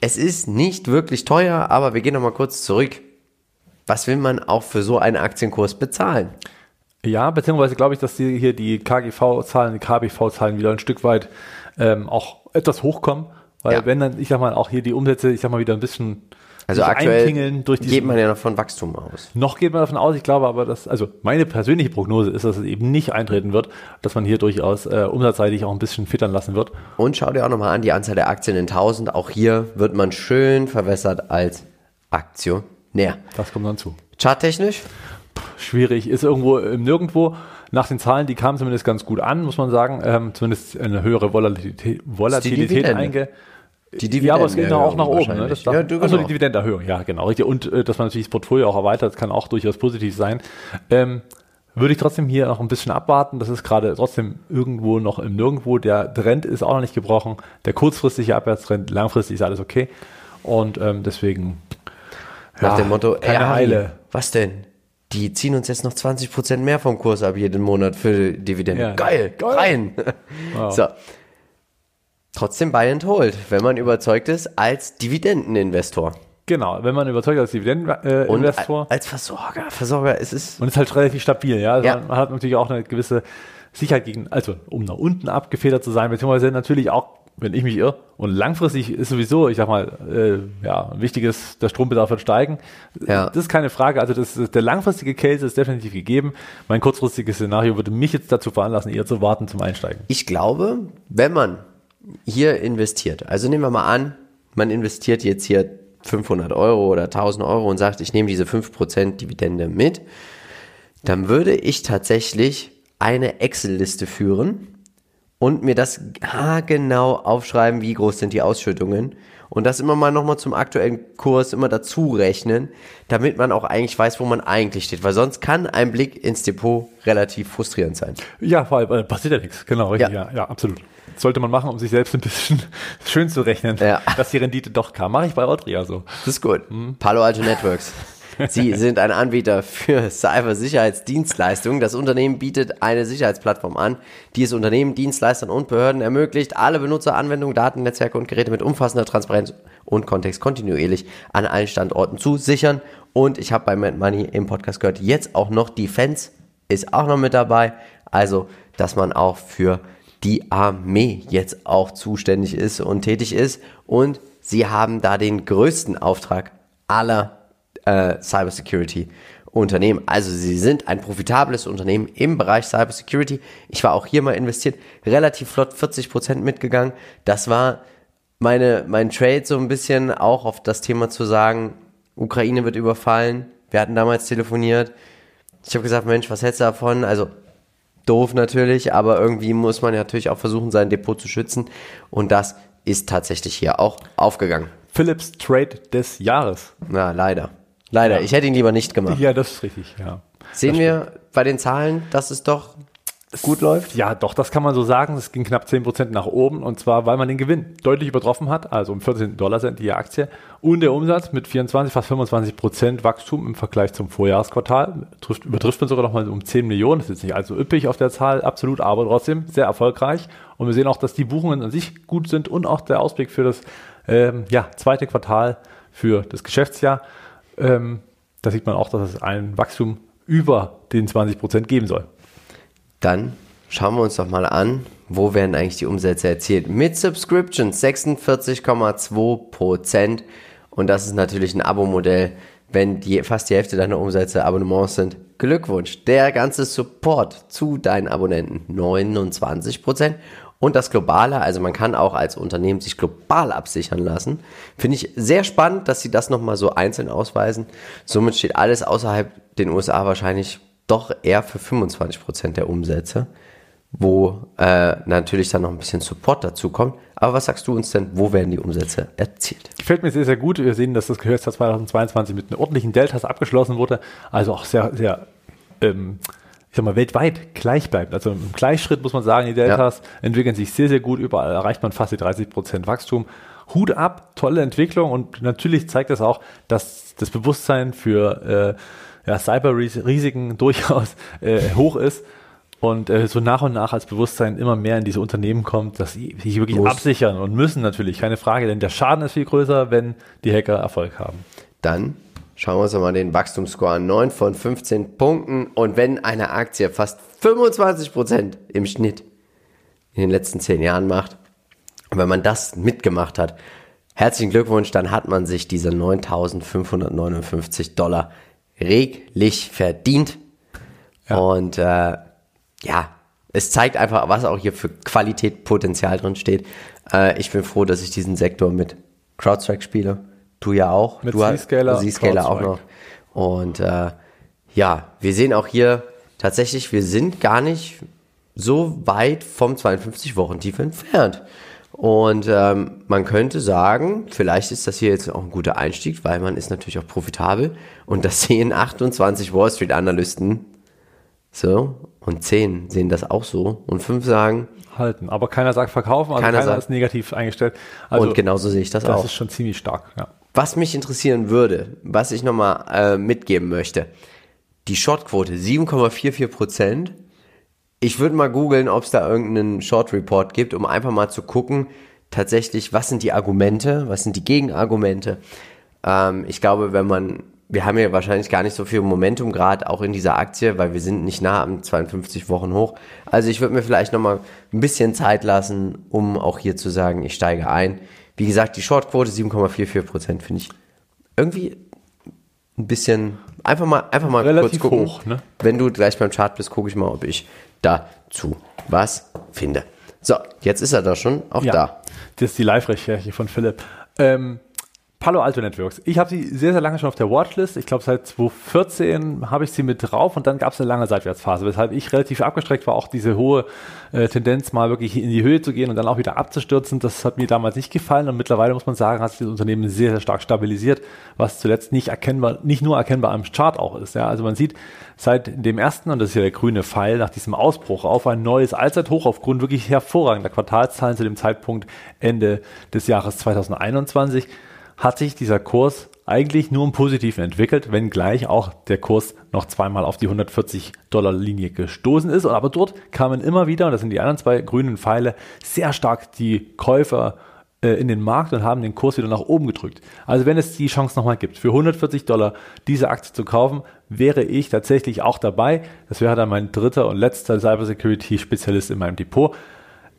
B: Es ist nicht wirklich teuer, aber wir gehen nochmal kurz zurück. Was will man auch für so einen Aktienkurs bezahlen?
A: Ja, beziehungsweise glaube ich, dass die hier die KGV-Zahlen, die KBV-Zahlen wieder ein Stück weit ähm, auch etwas hochkommen. Weil
B: Ja.
A: wenn dann, ich sag mal, auch hier die Umsätze, ich sag mal, wieder ein bisschen
B: Also aktuell geht man ja noch von Wachstum aus.
A: Noch geht man davon aus, ich glaube aber, dass, also meine persönliche Prognose ist, dass es eben nicht eintreten wird, dass man hier durchaus äh, umsatzseitig auch ein bisschen fittern lassen wird.
B: Und schau dir auch nochmal an die Anzahl der Aktien in 1000. Auch hier wird man schön verwässert als Aktionär.
A: Das kommt dann zu.
B: Charttechnisch?
A: Schwierig, ist irgendwo im Nirgendwo. Nach den Zahlen, die kamen zumindest ganz gut an, muss man sagen. Ähm, zumindest eine höhere Volatilität, Volatilität einge.
B: Die
A: ja, aber es geht auch nach oben. Ne? Das darf,
B: Ja, du,
A: Achso, die
B: genau.
A: Dividendenerhöhung, ja, genau. Richtig. Und äh, dass man natürlich das Portfolio auch erweitert, kann auch durchaus positiv sein. Ähm, würde ich trotzdem hier noch ein bisschen abwarten. Das ist gerade trotzdem irgendwo noch im Nirgendwo. Der Trend ist auch noch nicht gebrochen. Der kurzfristige Abwärtstrend, langfristig ist alles okay. Und ähm, deswegen
B: Nach
A: ja,
B: dem Motto,
A: keine
B: ey, Harry,
A: Eile.
B: Was denn? Die ziehen uns jetzt noch 20% mehr vom Kurs ab jeden Monat für Dividenden.
A: Ja.
B: Geil,
A: Geil.
B: rein.
A: Wow.
B: So. Trotzdem Buy and Hold, wenn man überzeugt ist als Dividendeninvestor.
A: Genau, wenn man überzeugt als Dividendeninvestor.
B: als Versorger, Versorger, es ist
A: Und ist halt relativ stabil, ja. Also
B: Ja.
A: Man hat natürlich auch eine gewisse Sicherheit gegen, also um nach unten abgefedert zu sein, beziehungsweise natürlich auch, wenn ich mich irre, und langfristig ist sowieso, ich sag mal, äh, ja, ein wichtiges, der Strombedarf wird steigen.
B: Ja.
A: Das ist keine Frage. Also das, der langfristige Case ist definitiv gegeben. Mein kurzfristiges Szenario würde mich jetzt dazu veranlassen, eher zu warten zum Einsteigen.
B: Ich glaube, wenn man hier investiert, also nehmen wir mal an, man investiert jetzt hier 500 Euro oder 1000 Euro und sagt, ich nehme diese 5% Dividende mit, dann würde ich tatsächlich eine Excel-Liste führen und mir das genau aufschreiben, wie groß sind die Ausschüttungen und das immer mal nochmal zum aktuellen Kurs immer dazu rechnen, damit man auch eigentlich weiß, wo man eigentlich steht, weil sonst kann ein Blick ins Depot relativ frustrierend sein.
A: Ja, vor allem äh, passiert ja nichts. Genau, richtig.
B: Ja.
A: Ja, ja, absolut. Das sollte man machen, um sich selbst ein bisschen *laughs* schön zu rechnen,
B: Ja.
A: dass die Rendite doch kam. Mache ich bei Audrey so.
B: Das ist gut. Palo Alto Networks. Sie sind ein Anbieter für Cybersicherheitsdienstleistungen. Das Unternehmen bietet eine Sicherheitsplattform an, die es Unternehmen, Dienstleistern und Behörden ermöglicht, alle Benutzer, Anwendungen, Daten, Netzwerke und Geräte mit umfassender Transparenz und Kontext kontinuierlich an allen Standorten zu sichern. Und ich habe bei Mad Money im Podcast gehört, jetzt auch noch Defense ist auch noch mit dabei. Also, dass man auch für die Armee jetzt auch zuständig ist und tätig ist. Und sie haben da den größten Auftrag aller äh, Cybersecurity Unternehmen. Also sie sind ein profitables Unternehmen im Bereich Cybersecurity. Ich war auch hier mal investiert, relativ flott 40 Prozent mitgegangen. Das war meine, mein Trade so ein bisschen auch auf das Thema zu sagen, Ukraine wird überfallen. Wir hatten damals telefoniert. Ich habe gesagt, Mensch, was hältst du davon? Also doof natürlich, aber irgendwie muss man ja natürlich auch versuchen, sein Depot zu schützen. Und das ist tatsächlich hier auch aufgegangen.
A: Philips Trade des Jahres.
B: Na, leider. Leider. Ich hätte ihn lieber nicht gemacht.
A: Ja, das ist richtig, ja.
B: Sehen wir bei den Zahlen, dass es doch gut läuft?
A: Ja, doch, das kann man so sagen. Es ging knapp 10% nach oben und zwar, weil man den Gewinn deutlich übertroffen hat, also um 14 Dollar sind die Aktie und der Umsatz mit 24, fast 25% Wachstum im Vergleich zum Vorjahresquartal trifft, übertrifft man sogar nochmal um 10 Millionen. Das ist jetzt nicht allzu üppig auf der Zahl, absolut, aber trotzdem sehr erfolgreich. Und wir sehen auch, dass die Buchungen an sich gut sind und auch der Ausblick für das ähm, ja, zweite Quartal für das Geschäftsjahr. Ähm, da sieht man auch, dass es ein Wachstum über den 20% geben soll.
B: Dann schauen wir uns doch mal an, wo werden eigentlich die Umsätze erzielt. Mit Subscriptions 46,2% und das ist natürlich ein Abo-Modell. Wenn die, fast die Hälfte deiner Umsätze Abonnements sind, Glückwunsch. Der ganze Support zu deinen Abonnenten 29% und das Globale, also man kann auch als Unternehmen sich global absichern lassen. Finde ich sehr spannend, dass sie das nochmal so einzeln ausweisen. Somit steht alles außerhalb den USA wahrscheinlich doch eher für 25 Prozent der Umsätze, wo äh, natürlich dann noch ein bisschen Support dazu kommt. Aber was sagst du uns denn, wo werden die Umsätze erzielt?
A: Gefällt mir sehr, sehr gut. Wir sehen, dass das Gehörjahr 2022 mit einem ordentlichen Deltas abgeschlossen wurde. Also auch sehr, sehr, ähm, ich sag mal, weltweit gleich bleibt. Also im Gleichschritt muss man sagen, die Deltas ja. entwickeln sich sehr, sehr gut. Überall erreicht man fast die 30 Prozent Wachstum. Hut ab, tolle Entwicklung und natürlich zeigt das auch, dass das Bewusstsein für äh, ja, Cyber-Risiken *laughs* durchaus äh, hoch ist und äh, so nach und nach als Bewusstsein immer mehr in diese Unternehmen kommt, dass sie sich wirklich Muss. absichern und müssen natürlich, keine Frage, denn der Schaden ist viel größer, wenn die Hacker Erfolg haben.
B: Dann schauen wir uns mal den Wachstumsscore an. 9 von 15 Punkten und wenn eine Aktie fast 25% im Schnitt in den letzten 10 Jahren macht, und wenn man das mitgemacht hat, herzlichen Glückwunsch, dann hat man sich diese 9.559 Dollar reglich verdient. Ja. Und äh, ja, es zeigt einfach, was auch hier für Qualität, Potenzial drin steht. Äh, ich bin froh, dass ich diesen Sektor mit CrowdStrike spiele. Du ja auch.
A: Mit
B: du
A: Z-Scaler.
B: Z-Scaler auch noch. Und äh, ja, wir sehen auch hier tatsächlich, wir sind gar nicht so weit vom 52 Wochen tief entfernt. Und ähm, man könnte sagen, vielleicht ist das hier jetzt auch ein guter Einstieg, weil man ist natürlich auch profitabel. Und das sehen 28 Wall Street Analysten so und 10 sehen das auch so und 5 sagen
A: halten. Aber keiner sagt verkaufen, also keiner, keiner sagt, ist negativ eingestellt.
B: Also und genauso sehe ich das, das auch.
A: Das ist schon ziemlich stark. Ja.
B: Was mich interessieren würde, was ich nochmal äh, mitgeben möchte, die Shortquote 7,44 Prozent ich würde mal googeln, ob es da irgendeinen Short Report gibt, um einfach mal zu gucken, tatsächlich, was sind die Argumente, was sind die Gegenargumente. Ähm, ich glaube, wenn man, wir haben ja wahrscheinlich gar nicht so viel Momentum gerade auch in dieser Aktie, weil wir sind nicht nah am 52 Wochen hoch. Also ich würde mir vielleicht nochmal ein bisschen Zeit lassen, um auch hier zu sagen, ich steige ein. Wie gesagt, die Shortquote 7,44 Prozent finde ich irgendwie ein bisschen einfach mal einfach mal
A: Relativ kurz gucken. Hoch, ne?
B: Wenn du gleich beim Chart bist, gucke ich mal, ob ich dazu was finde. So, jetzt ist er da schon, auch ja, da.
A: Das ist die Live-Recherche von Philipp. Ähm, Palo Alto Networks. Ich habe sie sehr, sehr lange schon auf der Watchlist. Ich glaube, seit 2014 habe ich sie mit drauf und dann gab es eine lange Seitwärtsphase, weshalb ich relativ abgestreckt war, auch diese hohe äh, Tendenz mal wirklich in die Höhe zu gehen und dann auch wieder abzustürzen. Das hat mir damals nicht gefallen und mittlerweile muss man sagen, hat sich das Unternehmen sehr, sehr stark stabilisiert, was zuletzt nicht erkennbar, nicht nur erkennbar am Chart auch ist. Ja, also man sieht seit dem ersten, und das ist ja der grüne Pfeil, nach diesem Ausbruch auf ein neues Allzeithoch aufgrund wirklich hervorragender Quartalszahlen zu dem Zeitpunkt Ende des Jahres 2021 hat sich dieser Kurs eigentlich nur im Positiven entwickelt, wenngleich auch der Kurs noch zweimal auf die 140 Dollar Linie gestoßen ist. Aber dort kamen immer wieder, und das sind die anderen zwei grünen Pfeile, sehr stark die Käufer äh, in den Markt und haben den Kurs wieder nach oben gedrückt. Also wenn es die Chance nochmal gibt, für 140 Dollar diese Aktie zu kaufen, wäre ich tatsächlich auch dabei. Das wäre dann mein dritter und letzter Cybersecurity-Spezialist in meinem Depot,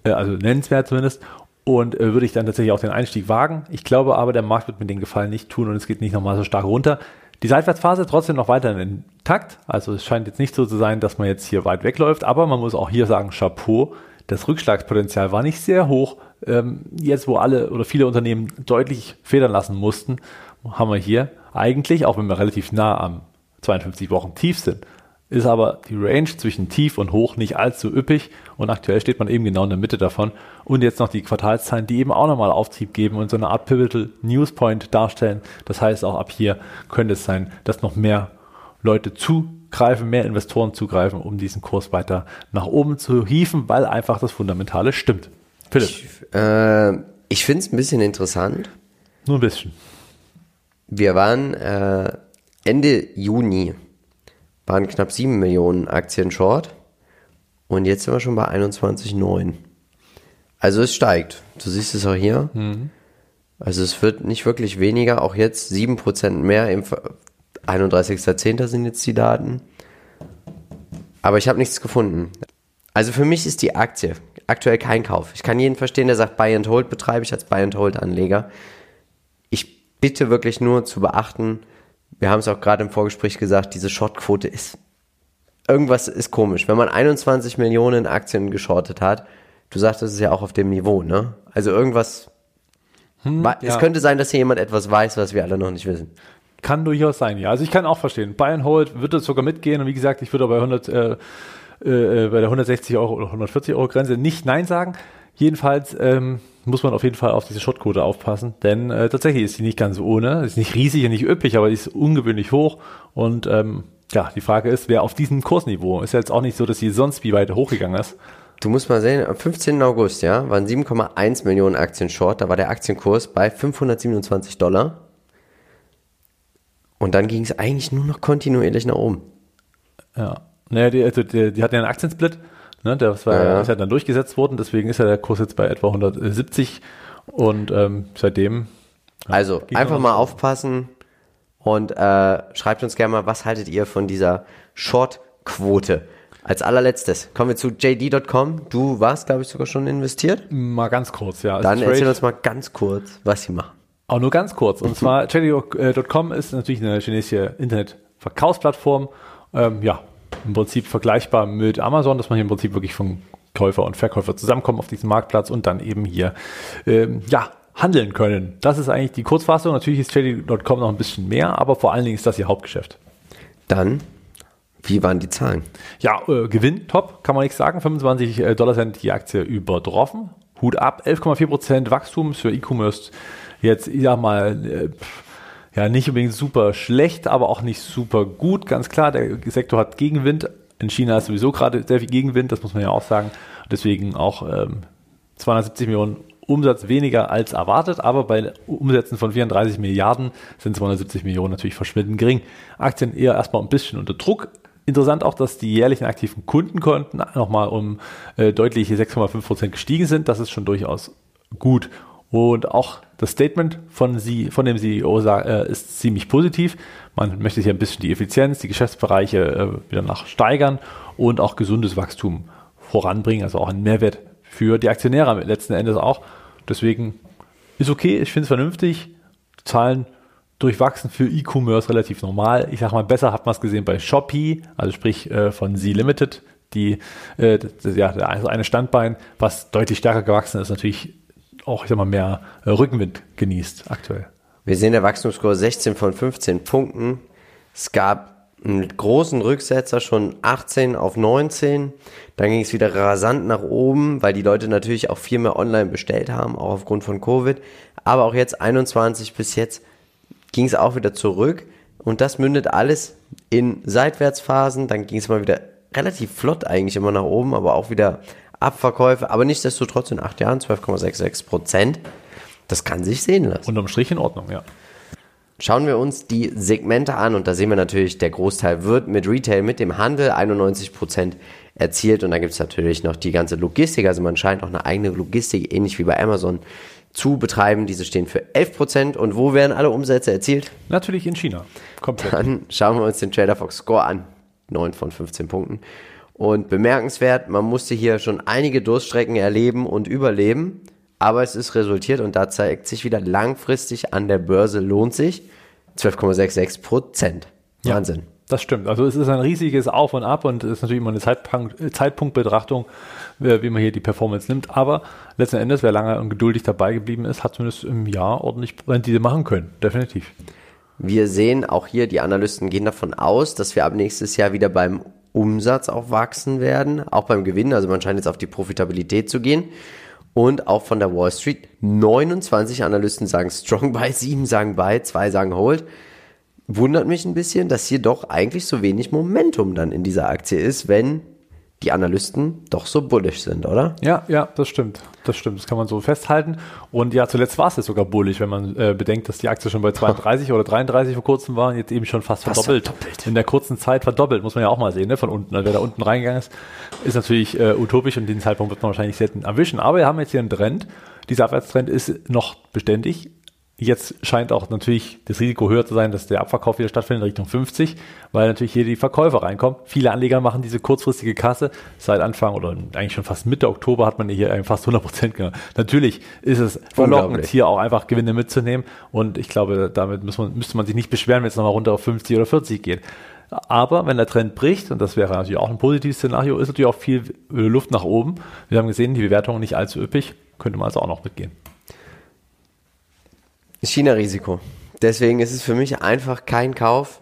A: äh, also nennenswert zumindest und äh, würde ich dann tatsächlich auch den Einstieg wagen. Ich glaube aber, der Markt wird mir den Gefallen nicht tun und es geht nicht nochmal so stark runter. Die Seitwärtsphase trotzdem noch weiterhin intakt. Also es scheint jetzt nicht so zu sein, dass man jetzt hier weit wegläuft, aber man muss auch hier sagen, Chapeau. Das Rückschlagspotenzial war nicht sehr hoch. Ähm, jetzt, wo alle oder viele Unternehmen deutlich federn lassen mussten, haben wir hier eigentlich, auch wenn wir relativ nah am 52 Wochen tief sind, ist aber die Range zwischen tief und hoch nicht allzu üppig und aktuell steht man eben genau in der Mitte davon. Und jetzt noch die Quartalszahlen, die eben auch nochmal Auftrieb geben und so eine Art Pivotal News Point darstellen. Das heißt, auch ab hier könnte es sein, dass noch mehr Leute zugreifen, mehr Investoren zugreifen, um diesen Kurs weiter nach oben zu hieven, weil einfach das Fundamentale stimmt.
B: Philipp. Ich, äh, ich finde es ein bisschen interessant.
A: Nur ein bisschen.
B: Wir waren äh, Ende Juni waren knapp 7 Millionen Aktien short und jetzt sind wir schon bei 21,9. Also es steigt. Du siehst es auch hier. Mhm. Also es wird nicht wirklich weniger, auch jetzt 7% mehr. Im 31.10. sind jetzt die Daten. Aber ich habe nichts gefunden. Also für mich ist die Aktie aktuell kein Kauf. Ich kann jeden verstehen, der sagt, Buy and Hold betreibe ich als Buy and Hold Anleger. Ich bitte wirklich nur zu beachten, wir haben es auch gerade im Vorgespräch gesagt, diese Shortquote ist, irgendwas ist komisch. Wenn man 21 Millionen Aktien geschortet hat, du sagst, das ist ja auch auf dem Niveau, ne? Also irgendwas, hm, es ja. könnte sein, dass hier jemand etwas weiß, was wir alle noch nicht wissen.
A: Kann durchaus sein, ja. Also ich kann auch verstehen. Buy and Hold wird es sogar mitgehen und wie gesagt, ich würde bei 100, äh, äh, bei der 160 Euro oder 140 Euro Grenze nicht Nein sagen. Jedenfalls ähm, muss man auf jeden Fall auf diese Shotquote aufpassen, denn äh, tatsächlich ist sie nicht ganz ohne, ist nicht riesig und nicht üppig, aber die ist ungewöhnlich hoch und ähm, ja, die Frage ist, wer auf diesem Kursniveau, ist ja jetzt auch nicht so, dass sie sonst wie weit hochgegangen ist.
B: Du musst mal sehen, am 15. August, ja, waren 7,1 Millionen Aktien short, da war der Aktienkurs bei 527 Dollar. Und dann ging es eigentlich nur noch kontinuierlich nach oben.
A: Ja. Naja, die, also die, die hatten ja einen Aktiensplit Ne, das war ja. ist ja dann durchgesetzt worden, deswegen ist ja der Kurs jetzt bei etwa 170 und ähm, seitdem.
B: Ja, also einfach mal aufpassen und äh, schreibt uns gerne mal, was haltet ihr von dieser Short-Quote? Als allerletztes kommen wir zu JD.com. Du warst, glaube ich, sogar schon investiert.
A: Mal ganz kurz, ja.
B: Dann also erzähl uns mal ganz kurz, was sie machen.
A: Auch nur ganz kurz. Und zwar *laughs* JD.com ist natürlich eine chinesische Internetverkaufsplattform. Ähm, ja, im Prinzip vergleichbar mit Amazon, dass man hier im Prinzip wirklich von Käufer und Verkäufer zusammenkommen auf diesem Marktplatz und dann eben hier ähm, ja handeln können. Das ist eigentlich die Kurzfassung. Natürlich ist JD.com noch ein bisschen mehr, aber vor allen Dingen ist das ihr Hauptgeschäft.
B: Dann, wie waren die Zahlen?
A: Ja, äh, Gewinn top, kann man nichts sagen. 25 äh, Dollar sind die Aktie übertroffen. Hut ab, 11,4 Prozent Wachstum für E-Commerce. Jetzt, ich sag mal, äh, ja nicht unbedingt super schlecht, aber auch nicht super gut. Ganz klar, der Sektor hat Gegenwind. In China ist sowieso gerade sehr viel Gegenwind, das muss man ja auch sagen. Deswegen auch ähm, 270 Millionen Umsatz weniger als erwartet, aber bei Umsätzen von 34 Milliarden sind 270 Millionen natürlich verschwindend gering. Aktien eher erstmal ein bisschen unter Druck. Interessant auch, dass die jährlichen aktiven Kundenkonten nochmal um äh, deutliche 6,5 Prozent gestiegen sind. Das ist schon durchaus gut. Und auch das Statement von, sie, von dem CEO äh, ist ziemlich positiv. Man möchte hier ein bisschen die Effizienz, die Geschäftsbereiche äh, wieder nach steigern und auch gesundes Wachstum voranbringen, also auch einen Mehrwert für die Aktionäre letzten Endes auch. Deswegen ist okay, ich finde es vernünftig. Zahlen durchwachsen für E-Commerce relativ normal. Ich sage mal, besser hat man es gesehen bei Shopee, also sprich äh, von Z Limited, die, das, ja, also eine Standbein, was deutlich stärker gewachsen ist, natürlich auch, ich sag mal, mehr äh, Rückenwind genießt aktuell.
B: Wir sehen der Wachstumskurs 16 von 15 Punkten. Es gab einen großen Rücksetzer schon 18 auf 19. Dann ging es wieder rasant nach oben, weil die Leute natürlich auch viel mehr online bestellt haben, auch aufgrund von Covid. Aber auch jetzt 21 bis jetzt ging es auch wieder zurück. Und das mündet alles in Seitwärtsphasen. Dann ging es mal wieder relativ flott eigentlich immer nach oben, aber auch wieder Abverkäufe, aber nichtsdestotrotz in acht Jahren 12,66 Prozent. Das kann sich sehen lassen.
A: Unterm Strich in Ordnung, ja.
B: Schauen wir uns die Segmente an und da sehen wir natürlich, der Großteil wird mit Retail, mit dem Handel 91% erzielt und dann gibt es natürlich noch die ganze Logistik, also man scheint auch eine eigene Logistik, ähnlich wie bei Amazon, zu betreiben. Diese stehen für 11% und wo werden alle Umsätze erzielt?
A: Natürlich in China.
B: Komplett. Dann schauen wir uns den Trader Fox Score an. 9 von 15 Punkten. Und bemerkenswert, man musste hier schon einige Durststrecken erleben und überleben aber es ist resultiert und da zeigt sich wieder langfristig an der Börse lohnt sich 12,66 Prozent. Wahnsinn. Ja,
A: das stimmt. Also es ist ein riesiges Auf und Ab und es ist natürlich immer eine Zeitpunkt, Zeitpunktbetrachtung, wie man hier die Performance nimmt. Aber letzten Endes, wer lange und geduldig dabei geblieben ist, hat zumindest im Jahr ordentlich Rendite machen können. Definitiv.
B: Wir sehen auch hier, die Analysten gehen davon aus, dass wir ab nächstes Jahr wieder beim Umsatz auch wachsen werden, auch beim Gewinn. Also man scheint jetzt auf die Profitabilität zu gehen und auch von der Wall Street. 29 Analysten sagen Strong Buy, 7 sagen Buy, 2 sagen Hold. Wundert mich ein bisschen, dass hier doch eigentlich so wenig Momentum dann in dieser Aktie ist, wenn die Analysten doch so bullish sind, oder?
A: Ja, ja, das stimmt. Das stimmt. Das kann man so festhalten. Und ja, zuletzt war es jetzt sogar bullish, wenn man äh, bedenkt, dass die Aktie schon bei *laughs* 32 oder 33 vor kurzem war und jetzt eben schon fast, fast verdoppelt. verdoppelt. In der kurzen Zeit verdoppelt, muss man ja auch mal sehen, ne? von unten. Also wer da unten reingegangen ist, ist natürlich äh, utopisch und den Zeitpunkt wird man wahrscheinlich selten erwischen. Aber wir haben jetzt hier einen Trend. Dieser Abwärtstrend ist noch beständig. Jetzt scheint auch natürlich das Risiko höher zu sein, dass der Abverkauf wieder stattfindet in Richtung 50, weil natürlich hier die Verkäufer reinkommen. Viele Anleger machen diese kurzfristige Kasse. Seit Anfang oder eigentlich schon fast Mitte Oktober hat man hier fast 100 Prozent genommen. Natürlich ist es verlockend, hier auch einfach Gewinne mitzunehmen. Und ich glaube, damit man, müsste man sich nicht beschweren, wenn es nochmal runter auf 50 oder 40 geht. Aber wenn der Trend bricht, und das wäre natürlich auch ein positives Szenario, ist natürlich auch viel Luft nach oben. Wir haben gesehen, die Bewertung nicht allzu üppig, könnte man also auch noch mitgehen.
B: China-Risiko. Deswegen ist es für mich einfach kein Kauf.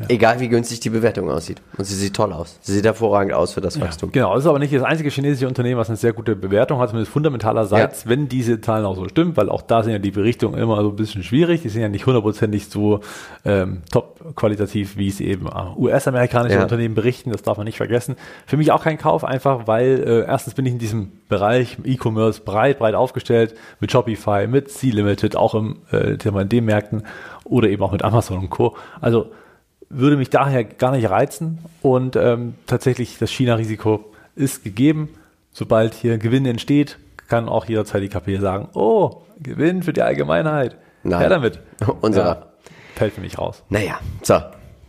B: Ja. Egal wie günstig die Bewertung aussieht. Und sie sieht toll aus. Sie sieht hervorragend aus für das ja, Wachstum.
A: Genau, es ist aber nicht das einzige chinesische Unternehmen, was eine sehr gute Bewertung hat, zumindest fundamentalerseits, ja. wenn diese Zahlen auch so stimmen, weil auch da sind ja die Berichtungen immer so ein bisschen schwierig. Die sind ja nicht hundertprozentig so ähm, top qualitativ, wie es eben äh, US-amerikanische Unternehmen berichten. Das darf man nicht vergessen. Für mich auch kein Kauf, einfach weil äh, erstens bin ich in diesem Bereich E-Commerce breit, breit aufgestellt mit Shopify, mit C-Limited, auch im, äh, in den Märkten oder eben auch mit Amazon und Co. Also würde mich daher gar nicht reizen und ähm, tatsächlich das China-Risiko ist gegeben. Sobald hier Gewinn entsteht, kann auch jederzeit die KP sagen, oh, Gewinn für die Allgemeinheit.
B: Nein. Ja, damit. *laughs* Unserer. Ja,
A: fällt für mich raus.
B: Naja, so,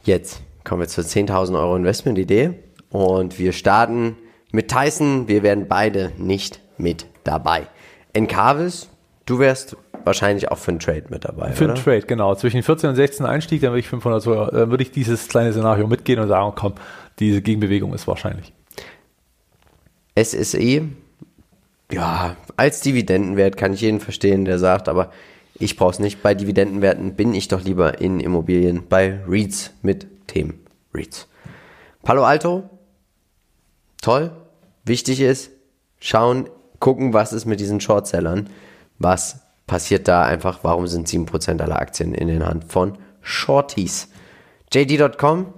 B: jetzt kommen wir zur 10.000 Euro Investment-Idee und wir starten mit Tyson. Wir werden beide nicht mit dabei. Encarvis, du wärst wahrscheinlich auch für einen Trade mit dabei.
A: Für einen Trade, genau. Zwischen 14 und 16 Einstieg, dann würde ich 500 Euro, dann würde ich dieses kleine Szenario mitgehen und sagen, komm, diese Gegenbewegung ist wahrscheinlich.
B: SSE, ja, als Dividendenwert kann ich jeden verstehen, der sagt, aber ich brauche es nicht. Bei Dividendenwerten bin ich doch lieber in Immobilien bei REITs mit Themen REITs. Palo Alto, toll. Wichtig ist, schauen, gucken, was ist mit diesen Shortsellern, was passiert da einfach, warum sind 7% aller Aktien in den Hand von Shorties? JD.com,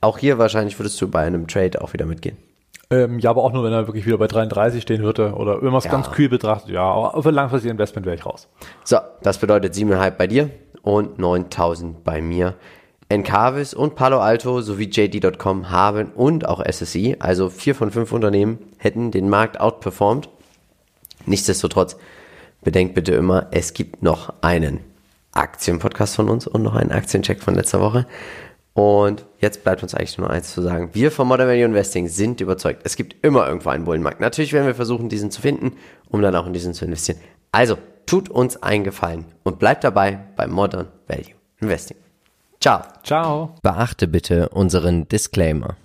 B: auch hier wahrscheinlich würdest du bei einem Trade auch wieder mitgehen.
A: Ähm, ja, aber auch nur, wenn er wirklich wieder bei 33 stehen würde oder irgendwas ja. ganz kühl betrachtet. Ja, aber für langfristige Investment wäre ich raus.
B: So, das bedeutet 7,5 bei dir und 9000 bei mir. Encarvis und Palo Alto sowie JD.com haben und auch SSI, also vier von fünf Unternehmen, hätten den Markt outperformed. Nichtsdestotrotz bedenkt bitte immer, es gibt noch einen Aktienpodcast von uns und noch einen Aktiencheck von letzter Woche. Und jetzt bleibt uns eigentlich nur eins zu sagen. Wir von Modern Value Investing sind überzeugt. Es gibt immer irgendwo einen Bullenmarkt. Natürlich werden wir versuchen, diesen zu finden, um dann auch in diesen zu investieren. Also, tut uns einen Gefallen und bleibt dabei bei Modern Value Investing. Ciao.
A: Ciao.
B: Beachte bitte unseren Disclaimer.